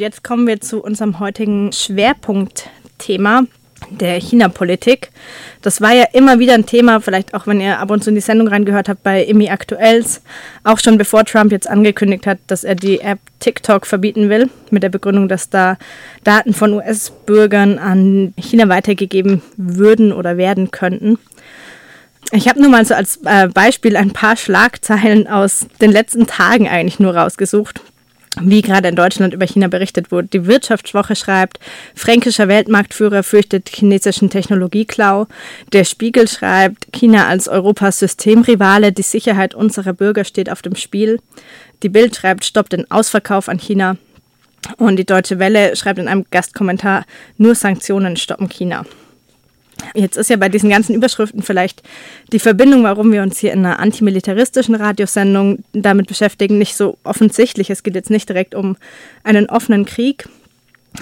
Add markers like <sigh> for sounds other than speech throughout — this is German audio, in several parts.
Jetzt kommen wir zu unserem heutigen Schwerpunktthema der China-Politik. Das war ja immer wieder ein Thema, vielleicht auch wenn ihr ab und zu in die Sendung reingehört habt bei Imi Aktuells, auch schon bevor Trump jetzt angekündigt hat, dass er die App TikTok verbieten will, mit der Begründung, dass da Daten von US-Bürgern an China weitergegeben würden oder werden könnten. Ich habe nur mal so als äh, Beispiel ein paar Schlagzeilen aus den letzten Tagen eigentlich nur rausgesucht wie gerade in Deutschland über China berichtet wurde. Die Wirtschaftswoche schreibt, fränkischer Weltmarktführer fürchtet chinesischen Technologieklau. Der Spiegel schreibt, China als Europas Systemrivale, die Sicherheit unserer Bürger steht auf dem Spiel. Die Bild schreibt, stoppt den Ausverkauf an China. Und die Deutsche Welle schreibt in einem Gastkommentar, nur Sanktionen stoppen China. Jetzt ist ja bei diesen ganzen Überschriften vielleicht die Verbindung, warum wir uns hier in einer antimilitaristischen Radiosendung damit beschäftigen, nicht so offensichtlich. Es geht jetzt nicht direkt um einen offenen Krieg.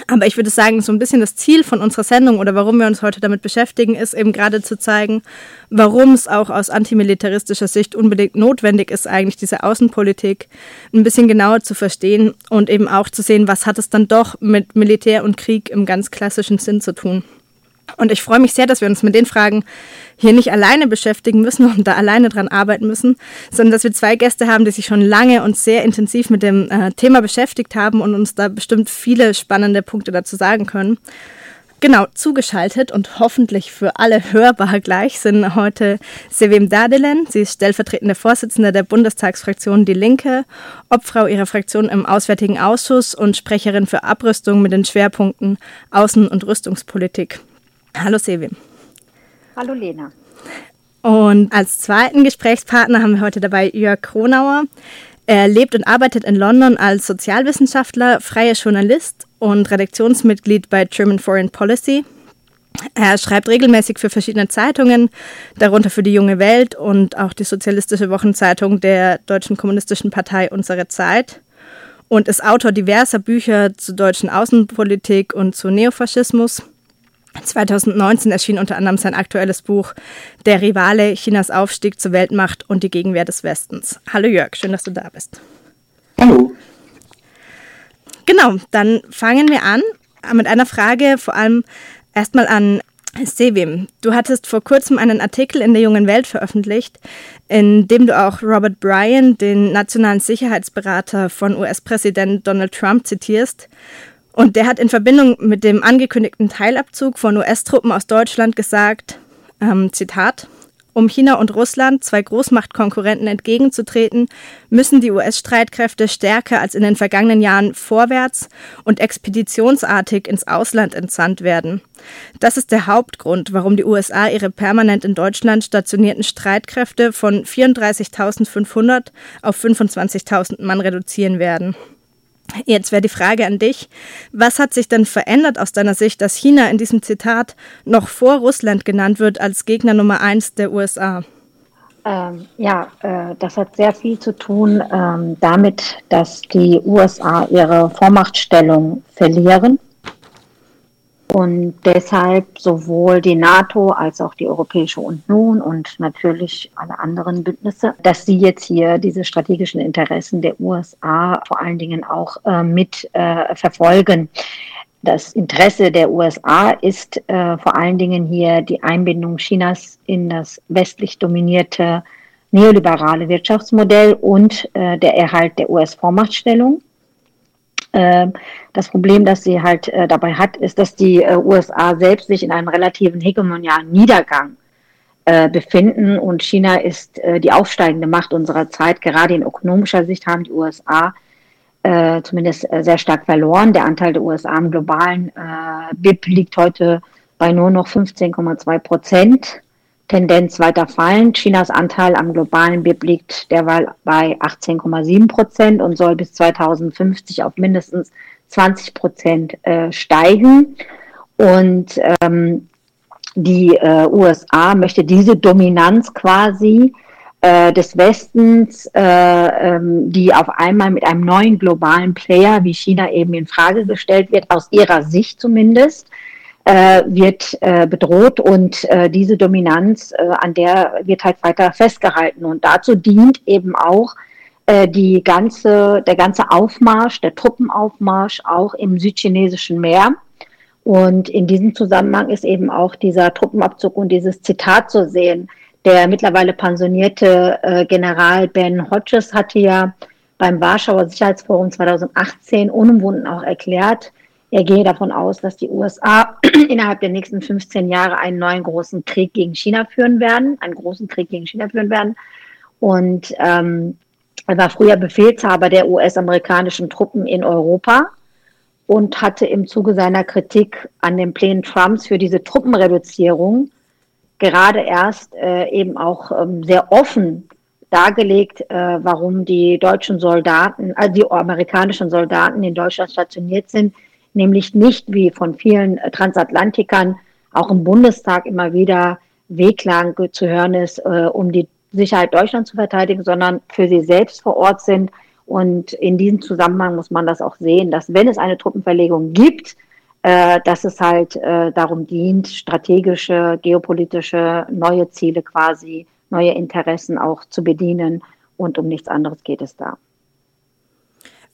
Aber ich würde sagen, so ein bisschen das Ziel von unserer Sendung oder warum wir uns heute damit beschäftigen, ist eben gerade zu zeigen, warum es auch aus antimilitaristischer Sicht unbedingt notwendig ist, eigentlich diese Außenpolitik ein bisschen genauer zu verstehen und eben auch zu sehen, was hat es dann doch mit Militär und Krieg im ganz klassischen Sinn zu tun. Und ich freue mich sehr, dass wir uns mit den Fragen hier nicht alleine beschäftigen müssen und da alleine dran arbeiten müssen, sondern dass wir zwei Gäste haben, die sich schon lange und sehr intensiv mit dem äh, Thema beschäftigt haben und uns da bestimmt viele spannende Punkte dazu sagen können. Genau, zugeschaltet und hoffentlich für alle hörbar gleich sind heute Sevim Dadelen. Sie ist stellvertretende Vorsitzende der Bundestagsfraktion Die Linke, Obfrau ihrer Fraktion im Auswärtigen Ausschuss und Sprecherin für Abrüstung mit den Schwerpunkten Außen- und Rüstungspolitik. Hallo Sevim. Hallo Lena. Und als zweiten Gesprächspartner haben wir heute dabei Jörg Kronauer. Er lebt und arbeitet in London als Sozialwissenschaftler, freier Journalist und Redaktionsmitglied bei German Foreign Policy. Er schreibt regelmäßig für verschiedene Zeitungen, darunter für die Junge Welt und auch die sozialistische Wochenzeitung der Deutschen Kommunistischen Partei Unsere Zeit und ist Autor diverser Bücher zur deutschen Außenpolitik und zu Neofaschismus. 2019 erschien unter anderem sein aktuelles Buch Der Rivale, Chinas Aufstieg zur Weltmacht und die Gegenwehr des Westens. Hallo Jörg, schön, dass du da bist. Hallo. Genau, dann fangen wir an mit einer Frage vor allem erstmal an Sevim. Du hattest vor kurzem einen Artikel in der Jungen Welt veröffentlicht, in dem du auch Robert Bryan, den nationalen Sicherheitsberater von US-Präsident Donald Trump, zitierst und der hat in Verbindung mit dem angekündigten Teilabzug von US-Truppen aus Deutschland gesagt, ähm, Zitat, um China und Russland, zwei Großmachtkonkurrenten, entgegenzutreten, müssen die US-Streitkräfte stärker als in den vergangenen Jahren vorwärts und expeditionsartig ins Ausland entsandt werden. Das ist der Hauptgrund, warum die USA ihre permanent in Deutschland stationierten Streitkräfte von 34.500 auf 25.000 Mann reduzieren werden. Jetzt wäre die Frage an dich, was hat sich denn verändert aus deiner Sicht, dass China in diesem Zitat noch vor Russland genannt wird als Gegner Nummer eins der USA? Ähm, ja, äh, das hat sehr viel zu tun ähm, damit, dass die USA ihre Vormachtstellung verlieren und deshalb sowohl die NATO als auch die Europäische Union und natürlich alle anderen Bündnisse, dass sie jetzt hier diese strategischen Interessen der USA vor allen Dingen auch äh, mit äh, verfolgen. Das Interesse der USA ist äh, vor allen Dingen hier die Einbindung Chinas in das westlich dominierte neoliberale Wirtschaftsmodell und äh, der Erhalt der US-Vormachtstellung. Ähm, das Problem, das sie halt äh, dabei hat, ist, dass die äh, USA selbst sich in einem relativen hegemonialen Niedergang äh, befinden und China ist die aufsteigende Macht unserer Zeit. Gerade in ökonomischer Sicht haben die USA zumindest sehr stark verloren. Der Anteil der USA im globalen BIP liegt heute bei nur noch 15,2 Prozent. Tendenz weiter fallen. Chinas Anteil am globalen BIP liegt derweil bei 18,7 Prozent und soll bis 2050 auf mindestens 20 Prozent äh, steigen. Und ähm, die äh, USA möchte diese Dominanz quasi äh, des Westens, äh, ähm, die auf einmal mit einem neuen globalen Player wie China eben in Frage gestellt wird, aus ihrer Sicht zumindest, äh, wird äh, bedroht und äh, diese Dominanz, äh, an der wird halt weiter festgehalten. Und dazu dient eben auch äh, die ganze, der ganze Aufmarsch, der Truppenaufmarsch auch im südchinesischen Meer. Und in diesem Zusammenhang ist eben auch dieser Truppenabzug und dieses Zitat zu sehen. Der mittlerweile pensionierte äh, General Ben Hodges hatte ja beim Warschauer Sicherheitsforum 2018 unumwunden auch erklärt, er gehe davon aus, dass die USA <clears throat> innerhalb der nächsten 15 Jahre einen neuen großen Krieg gegen China führen werden, einen großen Krieg gegen China führen werden. Und ähm, er war früher Befehlshaber der US-amerikanischen Truppen in Europa und hatte im Zuge seiner Kritik an den Plänen Trumps für diese Truppenreduzierung gerade erst äh, eben auch ähm, sehr offen dargelegt, äh, warum die deutschen Soldaten, also die amerikanischen Soldaten in Deutschland stationiert sind, nämlich nicht wie von vielen äh, Transatlantikern auch im Bundestag immer wieder Wehklagen zu hören ist, äh, um die Sicherheit Deutschlands zu verteidigen, sondern für sie selbst vor Ort sind. Und in diesem Zusammenhang muss man das auch sehen, dass wenn es eine Truppenverlegung gibt, äh, dass es halt äh, darum dient, strategische, geopolitische, neue Ziele quasi, neue Interessen auch zu bedienen. Und um nichts anderes geht es da.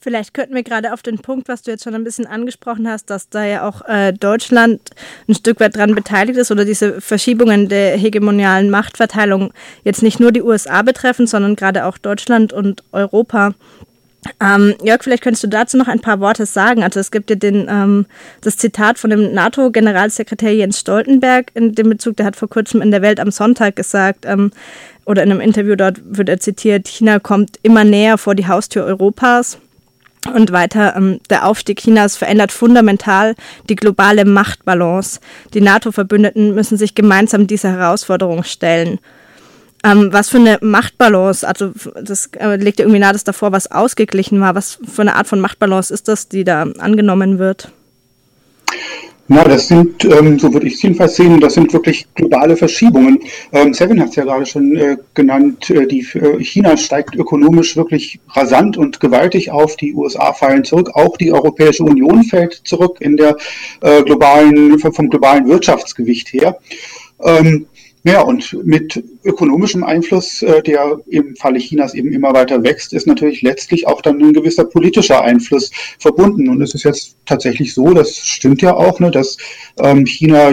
Vielleicht könnten wir gerade auf den Punkt, was du jetzt schon ein bisschen angesprochen hast, dass da ja auch äh, Deutschland ein Stück weit dran beteiligt ist oder diese Verschiebungen der hegemonialen Machtverteilung jetzt nicht nur die USA betreffen, sondern gerade auch Deutschland und Europa. Ähm, Jörg, vielleicht könntest du dazu noch ein paar Worte sagen. Also es gibt ja den, ähm, das Zitat von dem NATO-Generalsekretär Jens Stoltenberg in dem Bezug, der hat vor kurzem in der Welt am Sonntag gesagt, ähm, oder in einem Interview dort wird er zitiert, China kommt immer näher vor die Haustür Europas. Und weiter, ähm, der Aufstieg Chinas verändert fundamental die globale Machtbalance. Die NATO-Verbündeten müssen sich gemeinsam dieser Herausforderung stellen. Ähm, was für eine Machtbalance, also das äh, legt irgendwie nahe, dass davor was ausgeglichen war. Was für eine Art von Machtbalance ist das, die da angenommen wird? Ja, das sind, ähm, so würde ich es jedenfalls sehen, das sind wirklich globale Verschiebungen. Ähm, Seven hat es ja gerade schon äh, genannt, äh, die, äh, China steigt ökonomisch wirklich rasant und gewaltig auf, die USA fallen zurück, auch die Europäische Union fällt zurück in der äh, globalen, vom globalen Wirtschaftsgewicht her. Ähm, ja, und mit ökonomischem Einfluss, äh, der im Falle Chinas eben immer weiter wächst, ist natürlich letztlich auch dann ein gewisser politischer Einfluss verbunden. Und es ist jetzt tatsächlich so, das stimmt ja auch, ne, dass ähm, China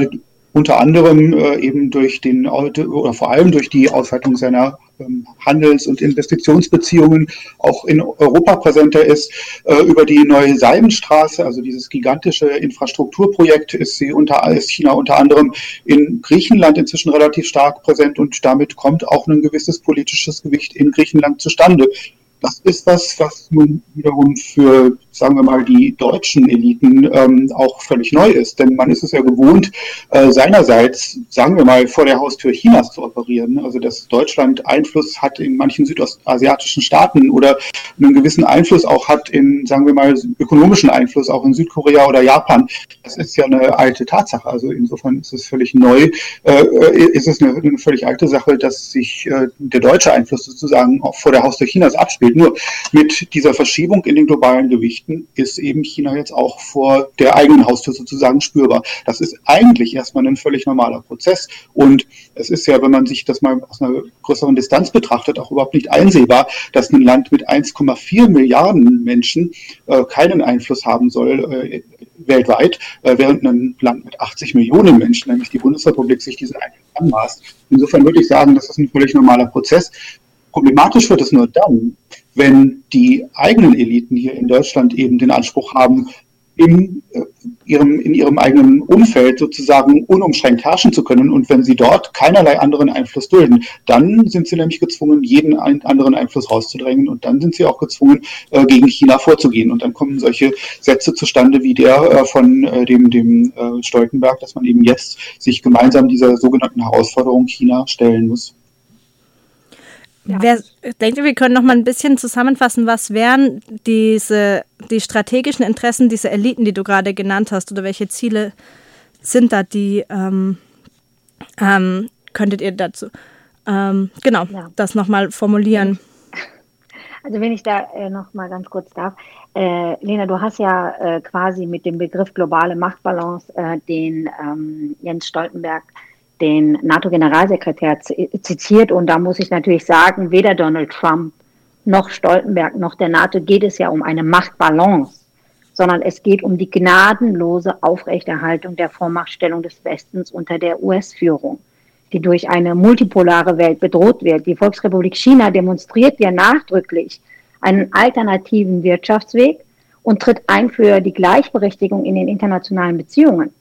unter anderem äh, eben durch den oder vor allem durch die Ausweitung seiner ähm, Handels- und Investitionsbeziehungen auch in Europa präsenter ist. Äh, über die neue Seidenstraße, also dieses gigantische Infrastrukturprojekt, ist sie unter ist China unter anderem in Griechenland inzwischen relativ stark präsent und damit kommt auch ein gewisses politisches Gewicht in Griechenland zustande. Das ist was, was nun wiederum für, sagen wir mal, die deutschen Eliten ähm, auch völlig neu ist. Denn man ist es ja gewohnt, äh, seinerseits, sagen wir mal, vor der Haustür Chinas zu operieren. Also dass Deutschland Einfluss hat in manchen südostasiatischen Staaten oder einen gewissen Einfluss auch hat in, sagen wir mal, ökonomischen Einfluss auch in Südkorea oder Japan. Das ist ja eine alte Tatsache. Also insofern ist es völlig neu, äh, ist es eine, eine, völlig alte Sache, dass sich äh, der deutsche Einfluss sozusagen auch vor der Haustür Chinas abspielt spielt. Nur mit dieser Verschiebung in den globalen Gewichten ist eben China jetzt auch vor der eigenen Haustür sozusagen spürbar. Das ist eigentlich erstmal ein völlig normaler Prozess. Und es ist ja, wenn man sich das mal aus einer größeren Distanz betrachtet, auch überhaupt nicht einsehbar, dass ein Land mit 1,4 Milliarden Menschen äh, keinen Einfluss haben soll äh, weltweit, äh, während ein Land mit 80 Millionen Menschen, nämlich die Bundesrepublik, sich diesen Einfluss anmaßt. Insofern würde ich sagen, das ist ein völlig normaler Prozess. Problematisch wird es nur dann, wenn die eigenen Eliten hier in Deutschland eben den Anspruch haben, in, äh, ihrem, in ihrem eigenen Umfeld sozusagen unumschränkt herrschen zu können. Und wenn sie dort keinerlei anderen Einfluss dulden, dann sind sie nämlich gezwungen, jeden anderen Einfluss rauszudrängen. Und dann sind sie auch gezwungen, äh, gegen China vorzugehen. Und dann kommen solche Sätze zustande wie der äh, von dem, dem Stoltenberg, dass man eben jetzt sich gemeinsam dieser sogenannten Herausforderung China stellen muss. Ja. Wer, denkt ihr, wir können noch mal ein bisschen zusammenfassen, was wären diese, die strategischen Interessen dieser Eliten, die du gerade genannt hast, oder welche Ziele sind da, die ähm, ähm, könntet ihr dazu, ähm, genau, ja. das nochmal formulieren? Also wenn ich da äh, noch mal ganz kurz darf, äh, Lena, du hast ja äh, quasi mit dem Begriff globale Machtbalance äh, den ähm, Jens Stoltenberg den NATO-Generalsekretär zitiert. Und da muss ich natürlich sagen, weder Donald Trump noch Stoltenberg noch der NATO geht es ja um eine Machtbalance, sondern es geht um die gnadenlose Aufrechterhaltung der Vormachtstellung des Westens unter der US-Führung, die durch eine multipolare Welt bedroht wird. Die Volksrepublik China demonstriert ja nachdrücklich einen alternativen Wirtschaftsweg und tritt ein für die Gleichberechtigung in den internationalen Beziehungen.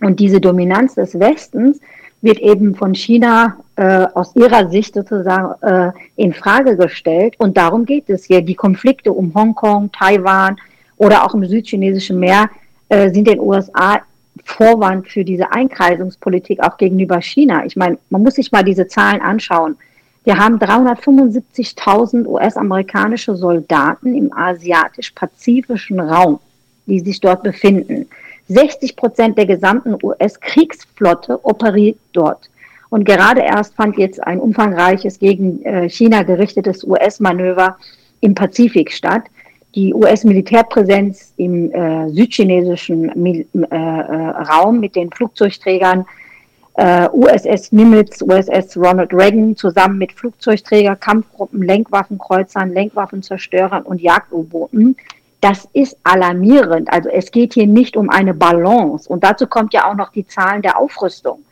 Und diese Dominanz des Westens wird eben von China äh, aus ihrer Sicht sozusagen äh, in Frage gestellt. Und darum geht es hier. Die Konflikte um Hongkong, Taiwan oder auch im südchinesischen Meer äh, sind den USA Vorwand für diese Einkreisungspolitik auch gegenüber China. Ich meine, man muss sich mal diese Zahlen anschauen. Wir haben 375.000 US-amerikanische Soldaten im asiatisch-pazifischen Raum, die sich dort befinden. 60 Prozent der gesamten US-Kriegsflotte operiert dort. Und gerade erst fand jetzt ein umfangreiches gegen äh, China gerichtetes US-Manöver im Pazifik statt. Die US-Militärpräsenz im äh, südchinesischen Mil äh, äh, Raum mit den Flugzeugträgern äh, USS Nimitz, USS Ronald Reagan zusammen mit Flugzeugträger, Kampfgruppen, Lenkwaffenkreuzern, Lenkwaffenzerstörern und Jagd-U-Booten das ist alarmierend. Also es geht hier nicht um eine Balance. Und dazu kommt ja auch noch die Zahlen der Aufrüstung.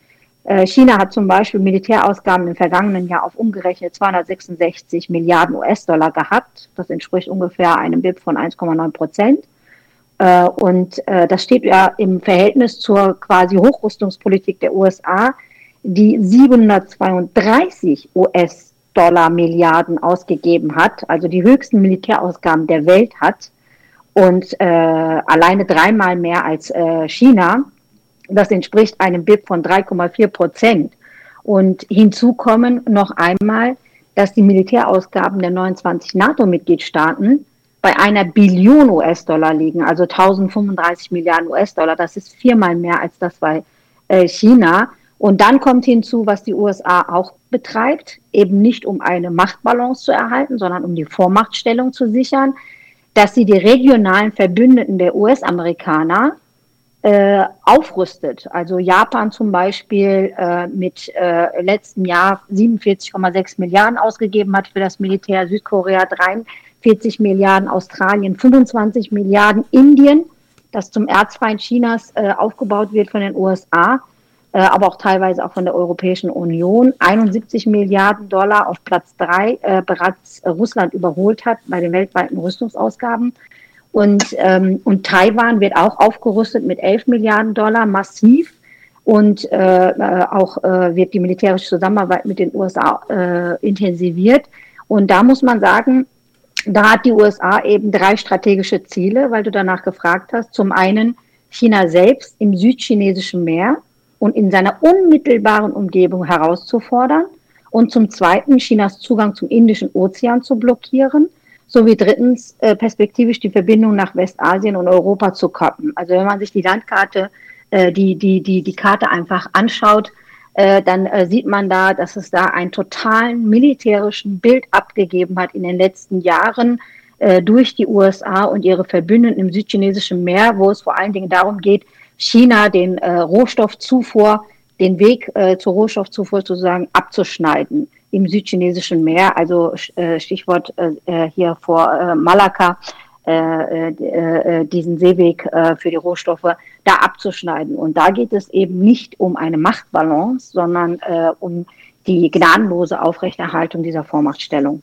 Äh, China hat zum Beispiel Militärausgaben im vergangenen Jahr auf umgerechnet 266 Milliarden US-Dollar gehabt. Das entspricht ungefähr einem BIP von 1,9 Prozent. Äh, und äh, das steht ja im Verhältnis zur quasi Hochrüstungspolitik der USA, die 732 US-Dollar Milliarden ausgegeben hat, also die höchsten Militärausgaben der Welt hat und äh, alleine dreimal mehr als äh, China. Das entspricht einem BIP von 3,4 Prozent. Und hinzu kommen noch einmal, dass die Militärausgaben der 29 NATO-Mitgliedstaaten bei einer Billion US-Dollar liegen, also 1035 Milliarden US-Dollar. Das ist viermal mehr als das bei äh, China. Und dann kommt hinzu, was die USA auch betreibt, eben nicht um eine Machtbalance zu erhalten, sondern um die Vormachtstellung zu sichern dass sie die regionalen Verbündeten der US-Amerikaner äh, aufrüstet. Also Japan zum Beispiel äh, mit äh, letztem Jahr 47,6 Milliarden ausgegeben hat für das Militär, Südkorea 43 Milliarden, Australien 25 Milliarden, Indien, das zum Erzfeind Chinas äh, aufgebaut wird von den USA, äh, aber auch teilweise auch von der Europäischen Union, 71 Milliarden Dollar auf Platz drei äh, bereits Russland überholt hat bei den weltweiten Rüstungsausgaben. Und, ähm, und Taiwan wird auch aufgerüstet mit 11 Milliarden Dollar, massiv. Und äh, äh, auch äh, wird die militärische Zusammenarbeit mit den USA äh, intensiviert. Und da muss man sagen, da hat die USA eben drei strategische Ziele, weil du danach gefragt hast. Zum einen China selbst im südchinesischen Meer, und in seiner unmittelbaren Umgebung herauszufordern und zum Zweiten Chinas Zugang zum Indischen Ozean zu blockieren, sowie drittens äh, perspektivisch die Verbindung nach Westasien und Europa zu kappen. Also wenn man sich die Landkarte, äh, die, die, die, die Karte einfach anschaut, äh, dann äh, sieht man da, dass es da einen totalen militärischen Bild abgegeben hat in den letzten Jahren äh, durch die USA und ihre Verbündeten im südchinesischen Meer, wo es vor allen Dingen darum geht, China den äh, Rohstoffzufuhr, den Weg äh, zur Rohstoffzufuhr sozusagen abzuschneiden im südchinesischen Meer, also äh, Stichwort äh, äh hier vor äh, Malakka, äh, äh, äh, diesen Seeweg äh, für die Rohstoffe da abzuschneiden. Und da geht es eben nicht um eine Machtbalance, sondern äh, um die gnadenlose Aufrechterhaltung dieser Vormachtstellung.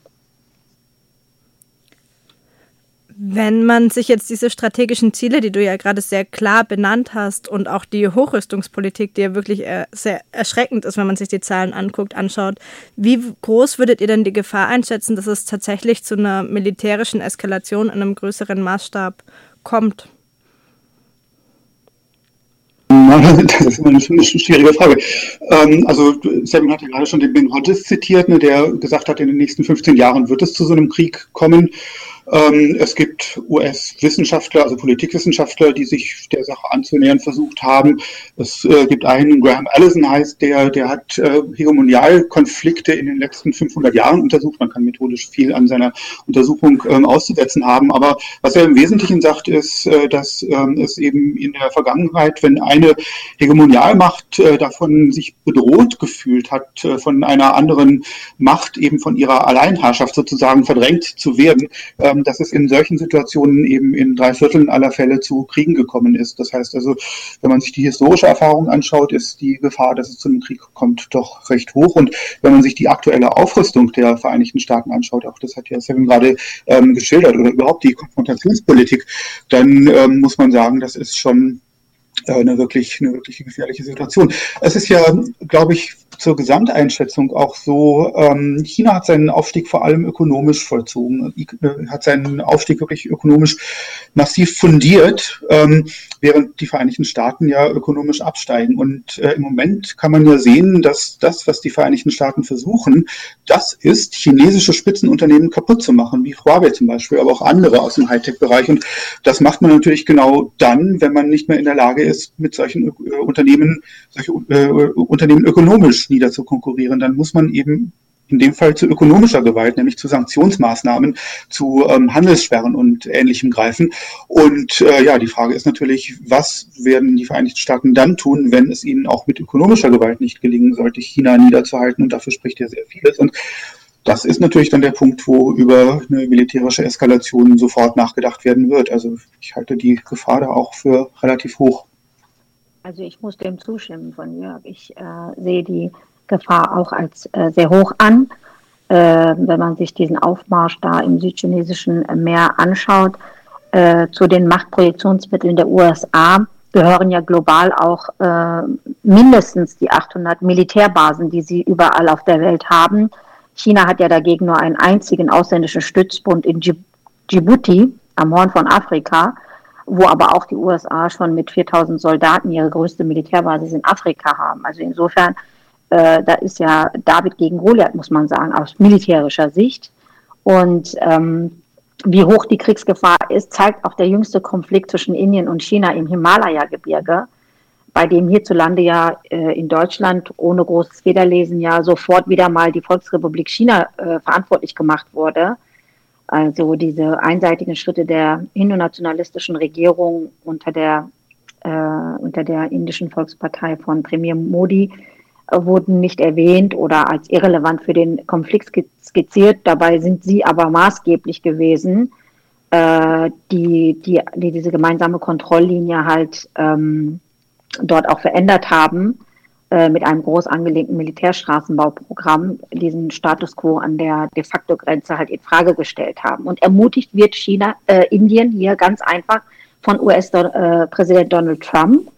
Wenn man sich jetzt diese strategischen Ziele, die du ja gerade sehr klar benannt hast und auch die Hochrüstungspolitik, die ja wirklich äh, sehr erschreckend ist, wenn man sich die Zahlen anguckt, anschaut, wie groß würdet ihr denn die Gefahr einschätzen, dass es tatsächlich zu einer militärischen Eskalation in einem größeren Maßstab kommt? <laughs> Das ist immer eine, schwierige Frage. Ähm, also Sabine hat ja gerade schon den Ben Hodges zitiert, ne, der gesagt hat, in den nächsten 15 Jahren wird es zu so einem Krieg kommen. Ähm, es gibt US-Wissenschaftler, also Politikwissenschaftler, die sich der Sache anzunähern versucht haben. Es äh, gibt einen, Graham Allison heißt der, der hat äh, Hegemonialkonflikte in den letzten 500 Jahren untersucht. Man kann methodisch viel an seiner Untersuchung ähm, auszusetzen haben. Aber was er im Wesentlichen sagt, ist, äh, dass ähm, es eben in der Vergangenheit, wenn eine Hegemonialmacht davon sich bedroht gefühlt hat, von einer anderen Macht eben von ihrer Alleinherrschaft sozusagen verdrängt zu werden, ähm, dass es in solchen Situationen eben in drei Vierteln aller Fälle zu Kriegen gekommen ist. Das heißt also, wenn man sich die historische Erfahrung anschaut, ist die Gefahr, dass es zu einem Krieg kommt, doch recht hoch. Und wenn man sich die aktuelle Aufrüstung der Vereinigten Staaten anschaut, auch das hat ja Seven gerade ähm, geschildert, oder überhaupt die Konfrontationspolitik, dann ähm, muss man sagen, das ist schon äh, eine wirklich, eine wirklich gefährliche Situation. Es ist ja, glaube ich, zur Gesamteinschätzung auch so, ähm, China hat seinen Aufstieg vor allem ökonomisch vollzogen, äh, hat seinen Aufstieg wirklich ökonomisch massiv fundiert, ähm, während die Vereinigten Staaten ja ökonomisch absteigen. Und äh, im Moment kann man ja sehen, dass das, was die Vereinigten Staaten versuchen, das ist, chinesische Spitzenunternehmen kaputt zu machen, wie Huawei zum Beispiel, aber auch andere aus dem Hightech-Bereich. Und das macht man natürlich genau dann, wenn man nicht mehr in der Lage ist, mit solchen äh, Unternehmen, solche äh, Unternehmen ökonomisch nieder zu konkurrieren, dann muss man eben in dem Fall zu ökonomischer Gewalt, nämlich zu Sanktionsmaßnahmen, zu ähm, Handelssperren und Ähnlichem greifen. Und äh, ja, die Frage ist natürlich, was werden die Vereinigten Staaten dann tun, wenn es ihnen auch mit ökonomischer Gewalt nicht gelingen sollte, China niederzuhalten? Und dafür spricht ja sehr vieles. Und das ist natürlich dann der Punkt, wo über eine militärische Eskalation sofort nachgedacht werden wird. Also ich halte die Gefahr da auch für relativ hoch. Also ich muss dem zustimmen von Jörg. Ich äh, sehe die Gefahr auch als äh, sehr hoch an. Äh, wenn man sich diesen Aufmarsch da im südchinesischen Meer anschaut, äh, zu den Machtprojektionsmitteln der USA gehören ja global auch äh, mindestens die 800 Militärbasen, die sie überall auf der Welt haben. China hat ja dagegen nur einen einzigen ausländischen Stützbund in Djibouti am Horn von Afrika wo aber auch die USA schon mit 4000 Soldaten ihre größte Militärbasis in Afrika haben. Also insofern, äh, da ist ja David gegen Goliath, muss man sagen, aus militärischer Sicht. Und ähm, wie hoch die Kriegsgefahr ist, zeigt auch der jüngste Konflikt zwischen Indien und China im Himalaya-Gebirge, bei dem hierzulande ja äh, in Deutschland ohne großes Federlesen ja sofort wieder mal die Volksrepublik China äh, verantwortlich gemacht wurde also diese einseitigen Schritte der hindu-nationalistischen Regierung unter der, äh, unter der indischen Volkspartei von Premier Modi äh, wurden nicht erwähnt oder als irrelevant für den Konflikt skizziert. Dabei sind sie aber maßgeblich gewesen, äh, die, die, die diese gemeinsame Kontrolllinie halt ähm, dort auch verändert haben mit einem groß angelegten Militärstraßenbauprogramm diesen Status quo an der de facto Grenze halt in Frage gestellt haben. Und ermutigt wird China, äh, Indien hier ganz einfach von US-Präsident äh, Donald Trump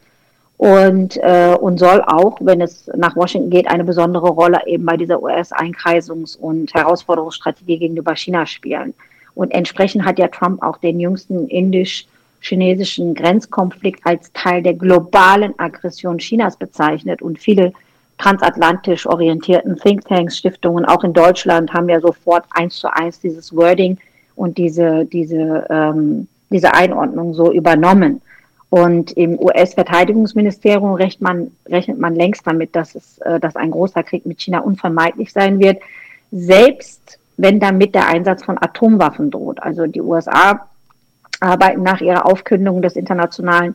und, äh, und soll auch, wenn es nach Washington geht, eine besondere Rolle eben bei dieser US-Einkreisungs- und Herausforderungsstrategie gegenüber China spielen. Und entsprechend hat ja Trump auch den jüngsten indisch chinesischen Grenzkonflikt als Teil der globalen Aggression Chinas bezeichnet und viele transatlantisch orientierten Thinktanks, Stiftungen, auch in Deutschland, haben ja sofort eins zu eins dieses Wording und diese, diese, ähm, diese Einordnung so übernommen. Und im US-Verteidigungsministerium rechnet man, rechnet man längst damit, dass, es, äh, dass ein großer Krieg mit China unvermeidlich sein wird, selbst wenn damit der Einsatz von Atomwaffen droht. Also die USA arbeiten nach ihrer Aufkündigung des internationalen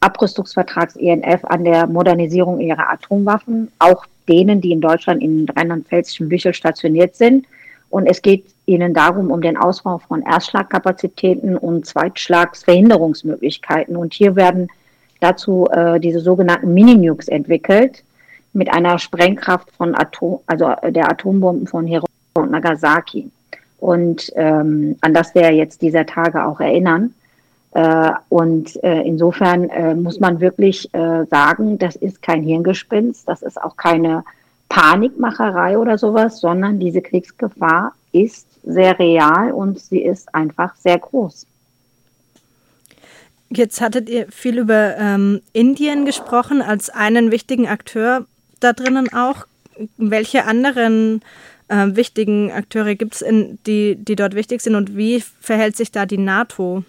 Abrüstungsvertrags ENF an der Modernisierung ihrer Atomwaffen, auch denen, die in Deutschland in rheinland-pfälzischen Büchel stationiert sind. Und es geht ihnen darum, um den Ausbau von Erstschlagkapazitäten und Zweitschlagsverhinderungsmöglichkeiten. Und hier werden dazu äh, diese sogenannten Mini-Nukes entwickelt mit einer Sprengkraft von Atom, also der Atombomben von Hiroshima und Nagasaki und ähm, an das wir jetzt dieser Tage auch erinnern. Äh, und äh, insofern äh, muss man wirklich äh, sagen, das ist kein Hirngespinst, das ist auch keine Panikmacherei oder sowas, sondern diese Kriegsgefahr ist sehr real und sie ist einfach sehr groß. Jetzt hattet ihr viel über ähm, Indien gesprochen als einen wichtigen Akteur da drinnen auch. Welche anderen äh, wichtigen Akteure gibt es, die, die dort wichtig sind und wie verhält sich da die NATO?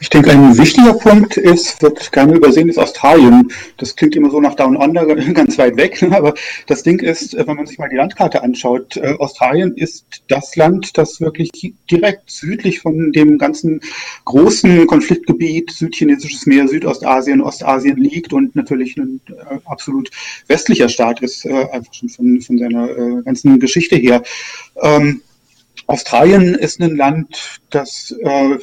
Ich denke, ein wichtiger Punkt ist, wird gerne übersehen, ist Australien. Das klingt immer so nach Down Under, <laughs> ganz weit weg, aber das Ding ist, wenn man sich mal die Landkarte anschaut, äh, Australien ist das Land, das wirklich direkt südlich von dem ganzen großen Konfliktgebiet, südchinesisches Meer, Südostasien, Ostasien liegt und natürlich ein äh, absolut westlicher Staat ist, äh, einfach schon von, von seiner ganzen Geschichte her. Ähm, Australien ist ein Land, das äh,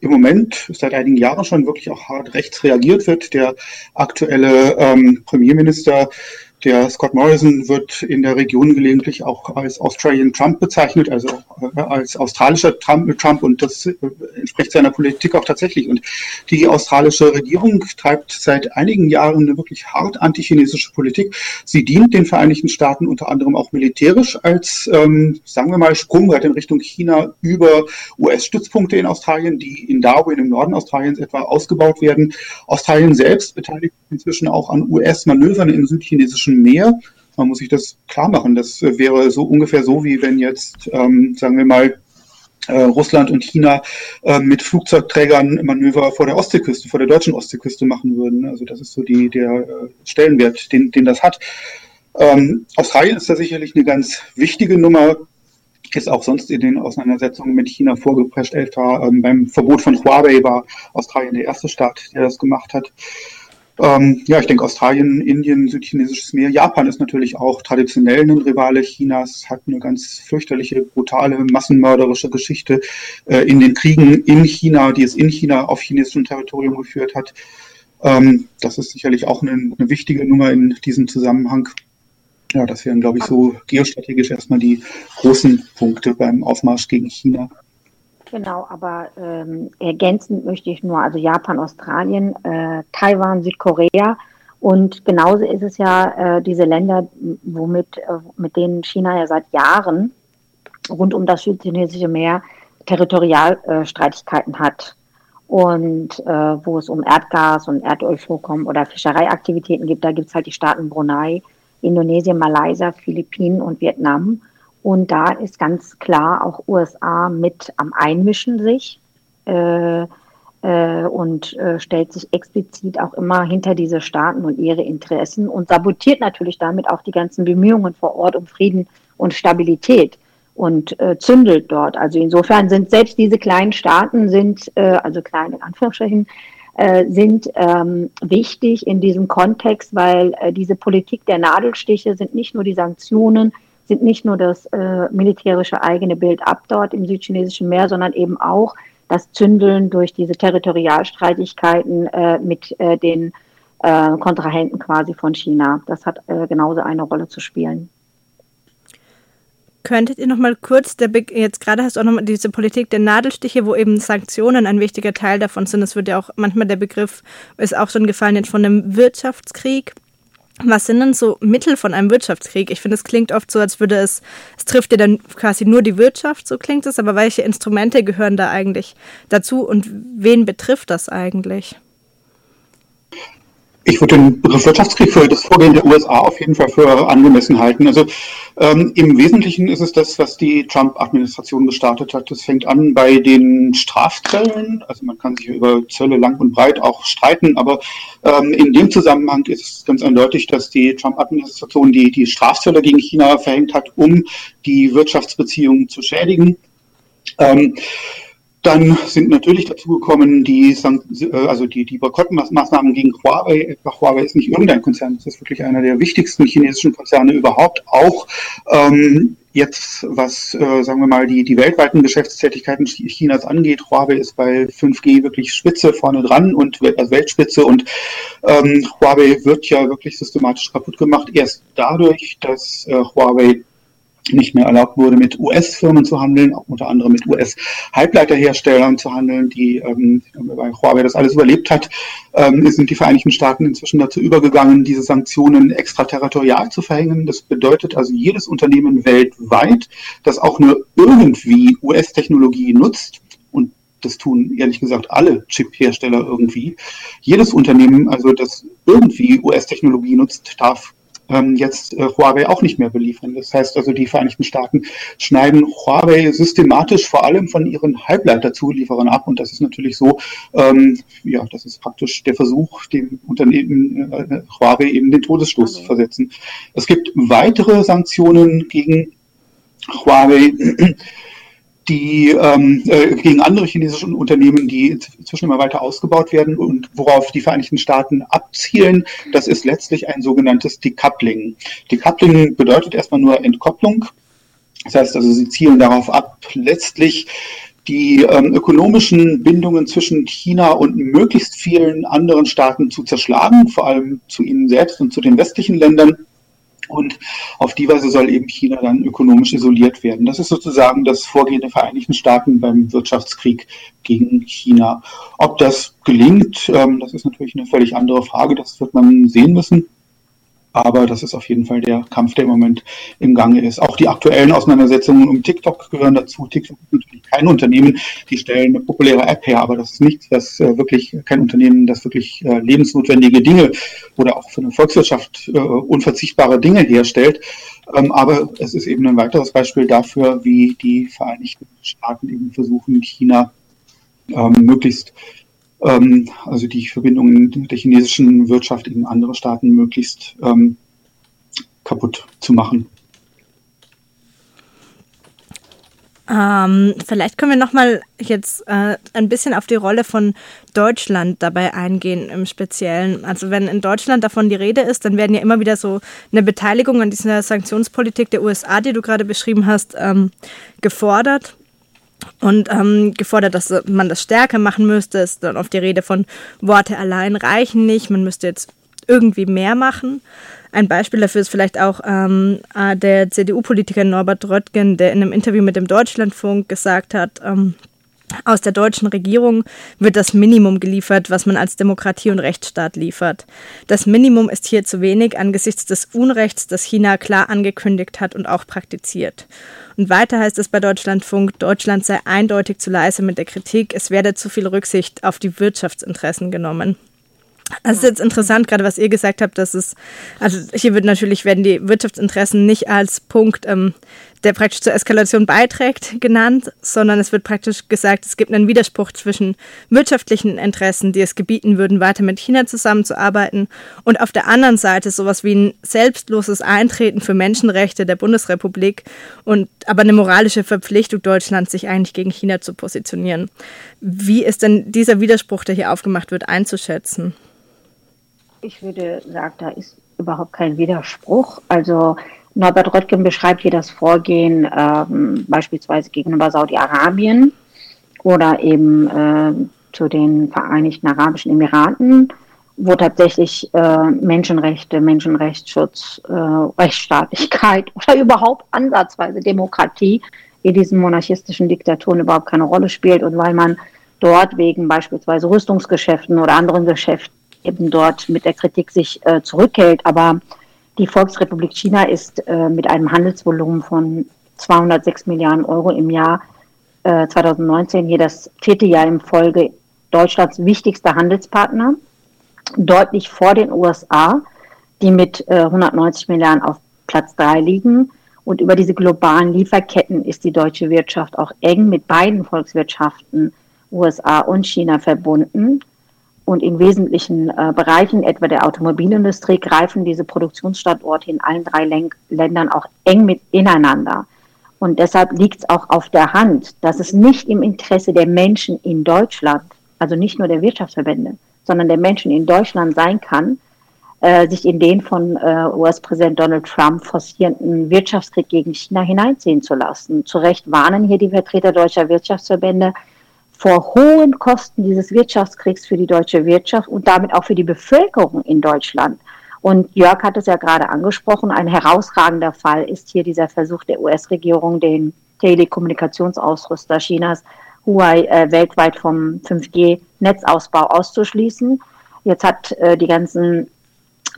im Moment seit einigen Jahren schon wirklich auch hart rechts reagiert wird. Der aktuelle ähm, Premierminister der Scott Morrison wird in der Region gelegentlich auch als Australian Trump bezeichnet, also äh, als australischer Trump, Trump und das äh, entspricht seiner Politik auch tatsächlich. Und die australische Regierung treibt seit einigen Jahren eine wirklich hart antichinesische Politik. Sie dient den Vereinigten Staaten unter anderem auch militärisch als, ähm, sagen wir mal, Sprungbrett in Richtung China über US-Stützpunkte in Australien, die in Darwin im Norden Australiens etwa ausgebaut werden. Australien selbst beteiligt inzwischen auch an US-Manövern im südchinesischen Menschen mehr. Man muss sich das klar machen. Das wäre so ungefähr so, wie wenn jetzt, ähm, sagen wir mal, äh, Russland und China äh, mit Flugzeugträgern Manöver vor der Ostseeküste, vor der deutschen Ostseeküste machen würden. Also das ist so die, der äh, Stellenwert, den, den das hat. Ähm, Australien ist da sicherlich eine ganz wichtige Nummer, ist auch sonst in den Auseinandersetzungen mit China vorgeprescht. Etwa ähm, beim Verbot von Huawei war Australien der erste Staat, der das gemacht hat. Ähm, ja, ich denke Australien, Indien, südchinesisches Meer. Japan ist natürlich auch traditionell ein Rivale Chinas, hat eine ganz fürchterliche, brutale, massenmörderische Geschichte äh, in den Kriegen in China, die es in China auf chinesischem Territorium geführt hat. Ähm, das ist sicherlich auch eine, eine wichtige Nummer in diesem Zusammenhang. Ja, das wären, glaube ich, so geostrategisch erstmal die großen Punkte beim Aufmarsch gegen China. Genau, aber ähm, ergänzend möchte ich nur, also Japan, Australien, äh, Taiwan, Südkorea und genauso ist es ja äh, diese Länder, womit, äh, mit denen China ja seit Jahren rund um das südchinesische Meer Territorialstreitigkeiten hat. Und äh, wo es um Erdgas und Erdölvorkommen oder Fischereiaktivitäten gibt, da gibt es halt die Staaten Brunei, Indonesien, Malaysia, Philippinen und Vietnam. Und da ist ganz klar auch USA mit am Einmischen sich äh, äh, und äh, stellt sich explizit auch immer hinter diese Staaten und ihre Interessen und sabotiert natürlich damit auch die ganzen Bemühungen vor Ort um Frieden und Stabilität und äh, zündelt dort. Also insofern sind selbst diese kleinen Staaten sind, äh, also kleine in Anführungsstrichen, äh, sind ähm, wichtig in diesem Kontext, weil diese Politik der Nadelstiche sind nicht nur die Sanktionen, sind nicht nur das äh, militärische eigene Bild ab dort im südchinesischen Meer, sondern eben auch das Zündeln durch diese Territorialstreitigkeiten äh, mit äh, den äh, Kontrahenten quasi von China. Das hat äh, genauso eine Rolle zu spielen. Könntet ihr noch mal kurz, jetzt gerade hast du auch noch mal diese Politik der Nadelstiche, wo eben Sanktionen ein wichtiger Teil davon sind. Es wird ja auch manchmal der Begriff, ist auch schon gefallen jetzt von einem Wirtschaftskrieg. Was sind denn so Mittel von einem Wirtschaftskrieg? Ich finde, es klingt oft so, als würde es, es trifft ja dann quasi nur die Wirtschaft, so klingt es, aber welche Instrumente gehören da eigentlich dazu und wen betrifft das eigentlich? Ich würde den Begriff Wirtschaftskrieg für das Vorgehen der USA auf jeden Fall für angemessen halten. Also ähm, im Wesentlichen ist es das, was die Trump-Administration gestartet hat. Das fängt an bei den Strafzöllen. Also man kann sich über Zölle lang und breit auch streiten, aber ähm, in dem Zusammenhang ist es ganz eindeutig, dass die Trump-Administration die, die Strafzölle gegen China verhängt hat, um die Wirtschaftsbeziehungen zu schädigen. Ähm, dann sind natürlich dazu gekommen die, äh, also die, die Boykottmaßnahmen gegen Huawei. Huawei ist nicht irgendein Konzern, das ist wirklich einer der wichtigsten chinesischen Konzerne überhaupt. Auch ähm, jetzt, was, äh, sagen wir mal, die, die weltweiten Geschäftstätigkeiten Chinas angeht. Huawei ist bei 5G wirklich Spitze vorne dran und als Weltspitze. Und ähm, Huawei wird ja wirklich systematisch kaputt gemacht. Erst dadurch, dass äh, Huawei nicht mehr erlaubt wurde, mit US-Firmen zu handeln, auch unter anderem mit US-Halbleiterherstellern zu handeln, die ähm, bei Huawei das alles überlebt hat, ähm, sind die Vereinigten Staaten inzwischen dazu übergegangen, diese Sanktionen extraterritorial zu verhängen. Das bedeutet also jedes Unternehmen weltweit, das auch nur irgendwie US-Technologie nutzt, und das tun ehrlich gesagt alle Chip-Hersteller irgendwie. Jedes Unternehmen, also das irgendwie US-Technologie nutzt, darf ähm, jetzt äh, Huawei auch nicht mehr beliefern. Das heißt also, die Vereinigten Staaten schneiden Huawei systematisch vor allem von ihren Halbleiterzulieferern ab. Und das ist natürlich so, ähm, ja, das ist praktisch der Versuch, dem Unternehmen äh, Huawei eben den Todesstoß okay. zu versetzen. Es gibt weitere Sanktionen gegen Huawei die ähm, äh, gegen andere chinesische Unternehmen, die inzwischen immer weiter ausgebaut werden und worauf die Vereinigten Staaten abzielen, das ist letztlich ein sogenanntes Decoupling. Decoupling bedeutet erstmal nur Entkopplung. Das heißt also, sie zielen darauf ab, letztlich die ähm, ökonomischen Bindungen zwischen China und möglichst vielen anderen Staaten zu zerschlagen, vor allem zu ihnen selbst und zu den westlichen Ländern und auf die Weise soll eben China dann ökonomisch isoliert werden. Das ist sozusagen das Vorgehen der Vereinigten Staaten beim Wirtschaftskrieg gegen China. Ob das gelingt, ähm, das ist natürlich eine völlig andere Frage. Das wird man sehen müssen. Aber das ist auf jeden Fall der Kampf, der im Moment im Gange ist. Auch die aktuellen Auseinandersetzungen um TikTok gehören dazu. TikTok ist natürlich kein Unternehmen, die stellen eine populäre App her, aber das ist nichts, was äh, wirklich, kein Unternehmen, das wirklich äh, lebensnotwendige Dinge oder auch für eine Volkswirtschaft äh, unverzichtbare Dinge herstellt. Ähm, aber es ist eben ein weiteres Beispiel dafür, wie die Vereinigten Staaten eben versuchen, China ähm, möglichst ähm, also die Verbindungen der chinesischen Wirtschaft in andere Staaten möglichst ähm, kaputt zu machen. Ähm, vielleicht können wir noch mal jetzt äh, ein bisschen auf die Rolle von Deutschland dabei eingehen im Speziellen. Also wenn in Deutschland davon die Rede ist, dann werden ja immer wieder so eine Beteiligung an dieser Sanktionspolitik der USA, die du gerade beschrieben hast, ähm, gefordert und ähm, gefordert, dass man das stärker machen müsste. Ist dann oft die Rede von Worte allein reichen nicht, man müsste jetzt irgendwie mehr machen. Ein Beispiel dafür ist vielleicht auch ähm, äh, der CDU-Politiker Norbert Röttgen, der in einem Interview mit dem Deutschlandfunk gesagt hat, ähm, aus der deutschen Regierung wird das Minimum geliefert, was man als Demokratie und Rechtsstaat liefert. Das Minimum ist hier zu wenig angesichts des Unrechts, das China klar angekündigt hat und auch praktiziert. Und weiter heißt es bei Deutschlandfunk, Deutschland sei eindeutig zu leise mit der Kritik, es werde zu viel Rücksicht auf die Wirtschaftsinteressen genommen. Es ist jetzt interessant, gerade was ihr gesagt habt, dass es, also hier wird natürlich, werden die Wirtschaftsinteressen nicht als Punkt, ähm, der praktisch zur Eskalation beiträgt, genannt, sondern es wird praktisch gesagt, es gibt einen Widerspruch zwischen wirtschaftlichen Interessen, die es gebieten würden, weiter mit China zusammenzuarbeiten, und auf der anderen Seite sowas wie ein selbstloses Eintreten für Menschenrechte der Bundesrepublik und aber eine moralische Verpflichtung Deutschlands, sich eigentlich gegen China zu positionieren. Wie ist denn dieser Widerspruch, der hier aufgemacht wird, einzuschätzen? Ich würde sagen, da ist überhaupt kein Widerspruch. Also Norbert Röttgen beschreibt hier das Vorgehen ähm, beispielsweise gegenüber Saudi-Arabien oder eben äh, zu den Vereinigten Arabischen Emiraten, wo tatsächlich äh, Menschenrechte, Menschenrechtsschutz, äh, Rechtsstaatlichkeit <laughs> oder überhaupt ansatzweise Demokratie in diesen monarchistischen Diktaturen überhaupt keine Rolle spielt und weil man dort wegen beispielsweise Rüstungsgeschäften oder anderen Geschäften eben dort mit der Kritik sich äh, zurückhält. Aber die Volksrepublik China ist äh, mit einem Handelsvolumen von 206 Milliarden Euro im Jahr äh, 2019 hier das vierte Jahr in Folge Deutschlands wichtigster Handelspartner, deutlich vor den USA, die mit äh, 190 Milliarden auf Platz drei liegen. Und über diese globalen Lieferketten ist die deutsche Wirtschaft auch eng mit beiden Volkswirtschaften, USA und China, verbunden und in wesentlichen äh, Bereichen, etwa der Automobilindustrie, greifen diese Produktionsstandorte in allen drei Lenk Ländern auch eng mit ineinander. Und deshalb liegt es auch auf der Hand, dass es nicht im Interesse der Menschen in Deutschland, also nicht nur der Wirtschaftsverbände, sondern der Menschen in Deutschland sein kann, äh, sich in den von äh, US-Präsident Donald Trump forcierenden Wirtschaftskrieg gegen China hineinziehen zu lassen. Zu Recht warnen hier die Vertreter deutscher Wirtschaftsverbände, vor hohen Kosten dieses Wirtschaftskriegs für die deutsche Wirtschaft und damit auch für die Bevölkerung in Deutschland. Und Jörg hat es ja gerade angesprochen, ein herausragender Fall ist hier dieser Versuch der US-Regierung, den Telekommunikationsausrüster Chinas Huawei äh, weltweit vom 5G-Netzausbau auszuschließen. Jetzt hat äh, die ganzen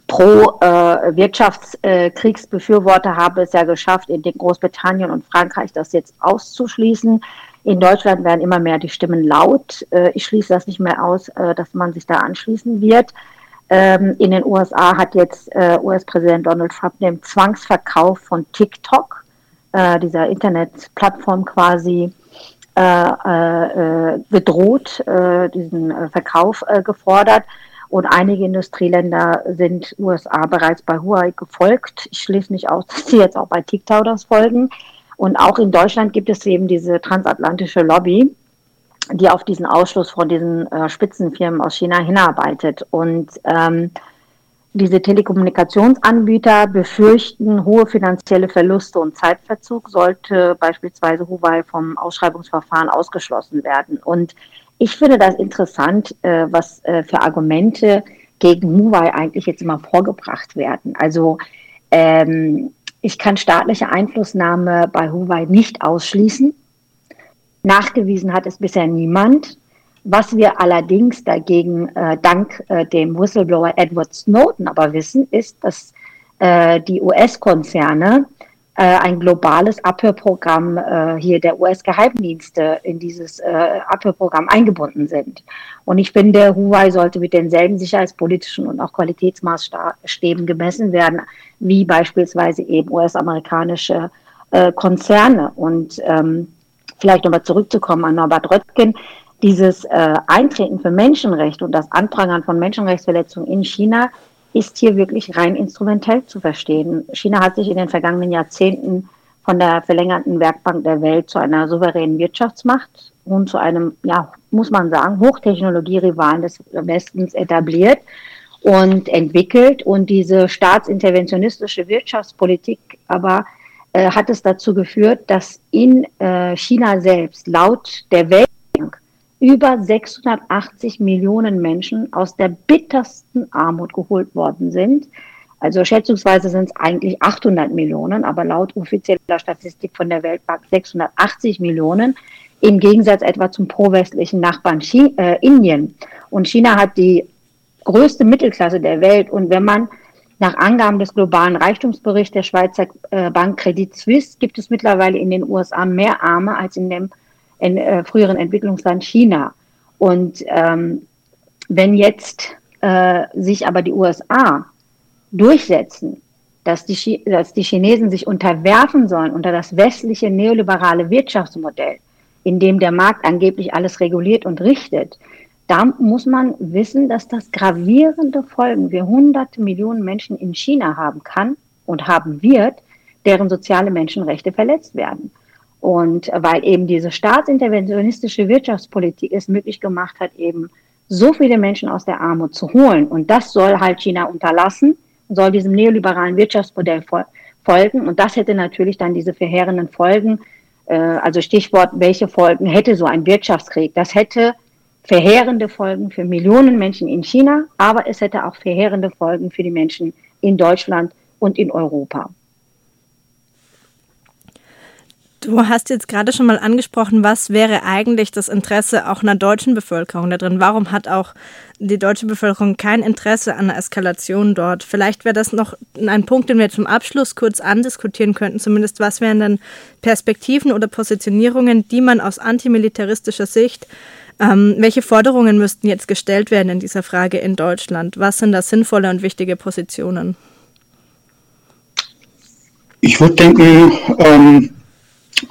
Pro-Wirtschaftskriegsbefürworter äh, haben es ja geschafft, in Großbritannien und Frankreich das jetzt auszuschließen. In Deutschland werden immer mehr die Stimmen laut. Äh, ich schließe das nicht mehr aus, äh, dass man sich da anschließen wird. ähm, in den USA hat jetzt äh, US-Präsident Donald Trump den Zwangsverkauf von TikTok, dieser Internetplattform quasi, gedroht, diesen Verkauf gefordert. Und einige Industrieländer sind USA bereits bei Huawei gefolgt. Ich schließe nicht aus, dass sie jetzt auch bei TikTok das folgen. Und auch in Deutschland gibt es eben diese transatlantische Lobby, die auf diesen Ausschluss von diesen äh, Spitzenfirmen aus China hinarbeitet. Und ähm, diese Telekommunikationsanbieter befürchten hohe finanzielle Verluste und Zeitverzug, sollte beispielsweise Huawei vom Ausschreibungsverfahren ausgeschlossen werden. Und ich finde das interessant, äh, was äh, für Argumente gegen Huawei eigentlich jetzt immer vorgebracht werden. Also ähm, ich kann staatliche Einflussnahme bei Huawei nicht ausschließen. Nachgewiesen hat es bisher niemand. Was wir allerdings dagegen äh, dank äh, dem Whistleblower Edward Snowden aber wissen, ist, dass äh, die US-Konzerne äh, ein globales Abhörprogramm äh, hier der US-Geheimdienste in dieses äh, Abhörprogramm eingebunden sind. Und ich finde, Huawei sollte mit denselben sicherheitspolitischen und auch Qualitätsmaßstäben gemessen werden, wie beispielsweise eben US-amerikanische Konzerne. Und ähm, vielleicht nochmal zurückzukommen an Norbert Röttgen, dieses äh, Eintreten für Menschenrechte und das Anprangern von Menschenrechtsverletzungen in China ist hier wirklich rein instrumentell zu verstehen. China hat sich in den vergangenen Jahrzehnten von der verlängerten Werkbank der Welt zu einer souveränen Wirtschaftsmacht und zu einem, ja, muss man sagen, Hochtechnologie-Rivalen des Westens etabliert und entwickelt. Und diese staatsinterventionistische Wirtschaftspolitik aber äh, hat es dazu geführt, dass in äh, China selbst laut der Weltbank über 680 Millionen Menschen aus der bittersten Armut geholt worden sind. Also schätzungsweise sind es eigentlich 800 Millionen, aber laut offizieller Statistik von der Weltbank 680 Millionen, im Gegensatz etwa zum pro-westlichen Nachbarn China, äh, Indien. Und China hat die größte Mittelklasse der Welt. Und wenn man nach Angaben des globalen Reichtumsberichts der Schweizer äh, Bank Credit Suisse gibt es mittlerweile in den USA mehr Arme als in dem in, äh, früheren Entwicklungsland China. Und ähm, wenn jetzt äh, sich aber die USA durchsetzen, dass die, dass die Chinesen sich unterwerfen sollen unter das westliche neoliberale Wirtschaftsmodell, in dem der Markt angeblich alles reguliert und richtet, da muss man wissen, dass das gravierende Folgen für hunderte Millionen Menschen in China haben kann und haben wird, deren soziale Menschenrechte verletzt werden. Und weil eben diese staatsinterventionistische Wirtschaftspolitik es möglich gemacht hat, eben so viele Menschen aus der Armut zu holen. Und das soll halt China unterlassen, soll diesem neoliberalen Wirtschaftsmodell folgen. Und das hätte natürlich dann diese verheerenden Folgen. Äh, also Stichwort, welche Folgen hätte so ein Wirtschaftskrieg? Das hätte verheerende Folgen für Millionen Menschen in China, aber es hätte auch verheerende Folgen für die Menschen in Deutschland und in Europa. Du hast jetzt gerade schon mal angesprochen, was wäre eigentlich das Interesse auch einer deutschen Bevölkerung da drin? Warum hat auch die deutsche Bevölkerung kein Interesse an einer Eskalation dort? Vielleicht wäre das noch ein Punkt, den wir zum Abschluss kurz andiskutieren könnten. Zumindest was wären dann Perspektiven oder Positionierungen, die man aus antimilitaristischer Sicht ähm, welche Forderungen müssten jetzt gestellt werden in dieser Frage in Deutschland? Was sind da sinnvolle und wichtige Positionen? Ich würde denken, ähm,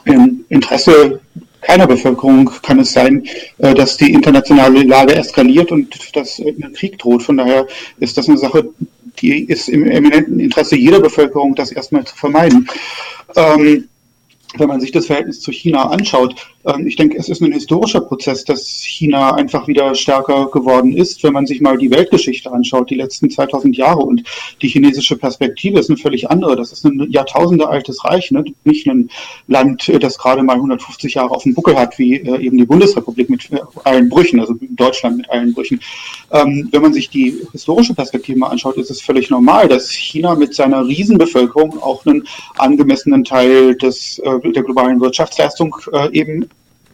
im Interesse keiner Bevölkerung kann es sein, äh, dass die internationale Lage eskaliert und dass ein Krieg droht. Von daher ist das eine Sache, die ist im eminenten Interesse jeder Bevölkerung, das erstmal zu vermeiden. Ähm, wenn man sich das Verhältnis zu China anschaut, ich denke, es ist ein historischer Prozess, dass China einfach wieder stärker geworden ist. Wenn man sich mal die Weltgeschichte anschaut, die letzten 2000 Jahre und die chinesische Perspektive ist eine völlig andere. Das ist ein Jahrtausende altes Reich, ne? nicht ein Land, äh, das gerade mal 150 Jahre auf dem Buckel hat, wie äh, eben die Bundesrepublik mit äh, allen Brüchen, also Deutschland mit allen Brüchen. Ähm, wenn man sich die historische Perspektive mal anschaut, ist es völlig normal, dass China mit seiner Riesenbevölkerung auch einen angemessenen Teil des, der globalen Wirtschaftsleistung eben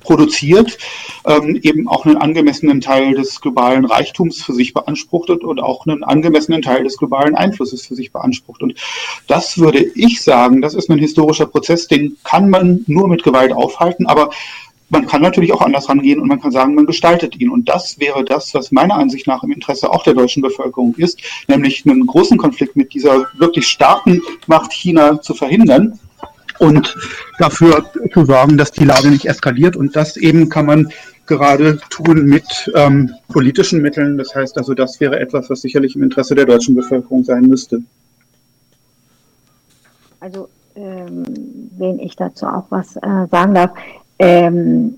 produziert, ähm, eben auch einen angemessenen Teil des globalen Reichtums für sich beansprucht und auch einen angemessenen Teil des globalen Einflusses für sich beansprucht. Und das würde ich sagen, das ist ein historischer Prozess, den kann man nur mit Gewalt aufhalten, aber man kann natürlich auch anders rangehen und man kann sagen, man gestaltet ihn. Und das wäre das, was meiner Ansicht nach im Interesse auch der deutschen Bevölkerung ist, nämlich einen großen Konflikt mit dieser wirklich starken Macht China zu verhindern und dafür zu sorgen, dass die Lage nicht eskaliert. Und das eben kann man gerade tun mit ähm, politischen Mitteln. Das heißt also, das wäre etwas, was sicherlich im Interesse der deutschen Bevölkerung sein müsste. Also, ähm, wenn ich dazu auch was äh, sagen darf, ähm,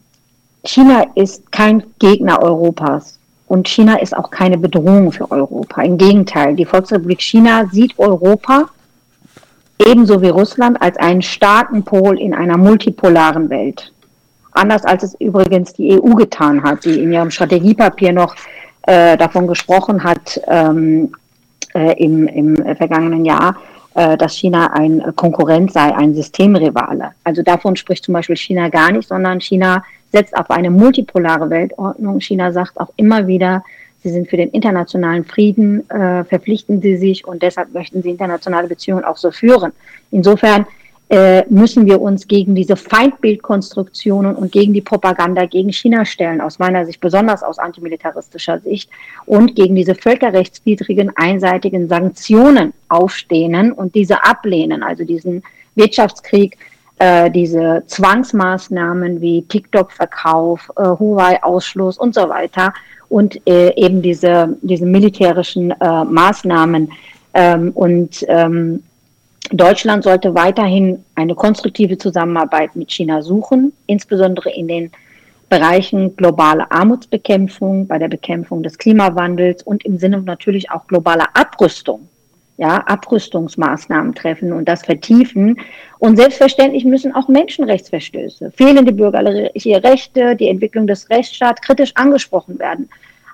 China ist kein Gegner Europas und China ist auch keine Bedrohung für Europa. Im Gegenteil, die Volksrepublik China sieht Europa ebenso wie Russland als einen starken Pol in einer multipolaren Welt. Anders als es übrigens die EU getan hat, die in ihrem Strategiepapier noch äh, davon gesprochen hat ähm, äh, im, im vergangenen Jahr, äh, dass China ein Konkurrent sei, ein Systemrivale. Also davon spricht zum Beispiel China gar nicht, sondern China setzt auf eine multipolare Weltordnung. China sagt auch immer wieder, sie sind für den internationalen Frieden, äh, verpflichten sie sich und deshalb möchten sie internationale Beziehungen auch so führen. Insofern äh, müssen wir uns gegen diese Feindbildkonstruktionen und gegen die Propaganda gegen China stellen, aus meiner Sicht, besonders aus antimilitaristischer Sicht, und gegen diese völkerrechtswidrigen, einseitigen Sanktionen aufstehen und diese ablehnen, also diesen Wirtschaftskrieg, äh, diese Zwangsmaßnahmen wie TikTok-Verkauf, äh, Huawei-Ausschluss und so weiter und äh, eben diese, diese militärischen äh, Maßnahmen. Ähm, und ähm, Deutschland sollte weiterhin eine konstruktive Zusammenarbeit mit China suchen, insbesondere in den Bereichen globale Armutsbekämpfung, bei der Bekämpfung des Klimawandels und im Sinne natürlich auch globaler Abrüstung. Ja, Abrüstungsmaßnahmen treffen und das vertiefen. Und selbstverständlich müssen auch Menschenrechtsverstöße, fehlende bürgerliche Rechte, die Entwicklung des Rechtsstaats kritisch angesprochen werden.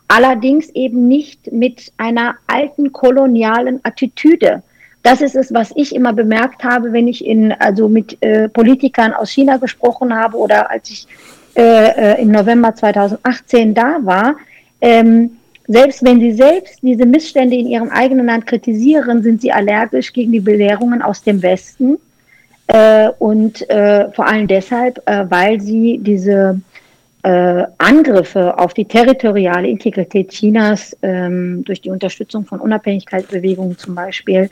Allerdings eben nicht mit einer alten kolonialen Attitüde, das ist es, was ich immer bemerkt habe, wenn ich in, also mit äh, Politikern aus China gesprochen habe oder als ich äh, äh im November 2018 da war. Ähm, selbst wenn sie selbst diese Missstände in ihrem eigenen Land kritisieren, sind sie allergisch gegen die Belehrungen aus dem Westen. Äh, und äh, vor allem deshalb, äh, weil sie diese äh, Angriffe auf die territoriale Integrität Chinas ähm, durch die Unterstützung von Unabhängigkeitsbewegungen zum Beispiel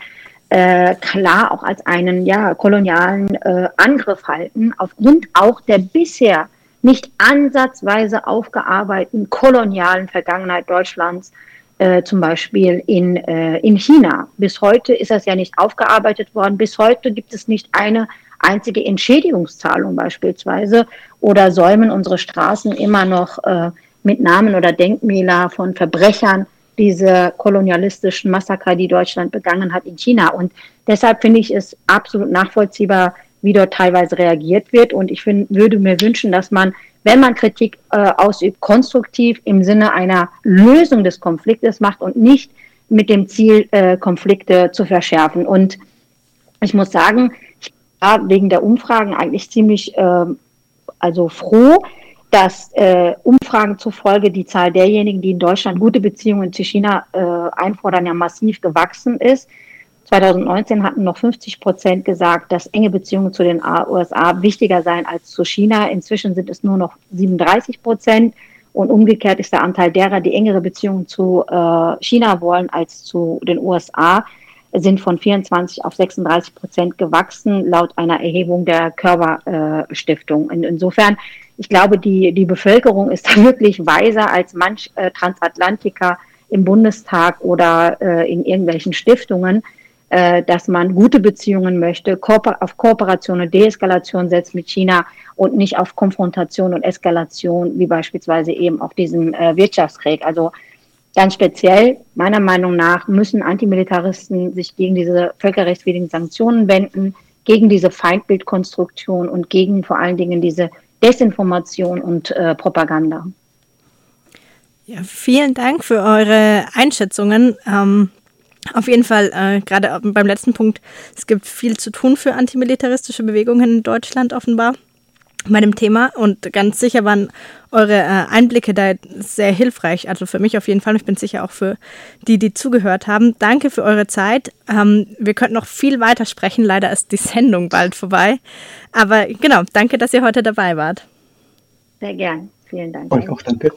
äh, klar auch als einen ja, kolonialen äh, Angriff halten, aufgrund auch der bisher nicht ansatzweise aufgearbeiteten kolonialen Vergangenheit Deutschlands, äh, zum Beispiel in, äh, in China. Bis heute ist das ja nicht aufgearbeitet worden. Bis heute gibt es nicht eine einzige Entschädigungszahlung beispielsweise oder säumen unsere Straßen immer noch äh, mit Namen oder Denkmäler von Verbrechern diese kolonialistischen Massaker, die Deutschland begangen hat in China. Und deshalb finde ich es absolut nachvollziehbar, wie dort teilweise reagiert wird. Und ich find, würde mir wünschen, dass man, wenn man Kritik äh, ausübt, konstruktiv im Sinne einer Lösung des Konfliktes macht und nicht mit dem Ziel, äh, Konflikte zu verschärfen. Und ich muss sagen, ich war wegen der Umfragen eigentlich ziemlich äh, also froh, dass äh, Umfragen zufolge die Zahl derjenigen, die in Deutschland gute Beziehungen zu China äh, einfordern, ja massiv gewachsen ist. 2019 hatten noch 50 Prozent gesagt, dass enge Beziehungen zu den USA wichtiger seien als zu China. Inzwischen sind es nur noch 37 Prozent. Und umgekehrt ist der Anteil derer, die engere Beziehungen zu äh, China wollen als zu den USA, sind von 24 auf 36 Prozent gewachsen, laut einer Erhebung der Körper äh. In, insofern ich glaube, die, die Bevölkerung ist da <laughs> wirklich weiser als manch äh, Transatlantiker im Bundestag oder äh, in irgendwelchen Stiftungen, äh, dass man gute Beziehungen möchte, auf Kooperation und Deeskalation setzt mit China und nicht auf Konfrontation und Eskalation, wie beispielsweise eben auch diesen äh, Wirtschaftskrieg. Also ganz speziell, meiner Meinung nach, müssen Antimilitaristen sich gegen diese völkerrechtswidrigen Sanktionen wenden, gegen diese Feindbildkonstruktion und gegen vor allen Dingen diese Desinformation und äh, Propaganda. Ja, vielen Dank für eure Einschätzungen. Ähm, auf jeden Fall, äh, gerade beim letzten Punkt, es gibt viel zu tun für antimilitaristische Bewegungen in Deutschland offenbar bei dem Thema und ganz sicher waren eure äh, Einblicke da sehr hilfreich. Also für mich auf jeden Fall. Ich bin sicher auch für die, die zugehört haben. Danke für eure Zeit. Ähm, wir könnten noch viel weiter sprechen. Leider ist die Sendung bald vorbei. Aber genau, danke, dass ihr heute dabei wart. Sehr gern. Vielen Dank. Euch auch danke.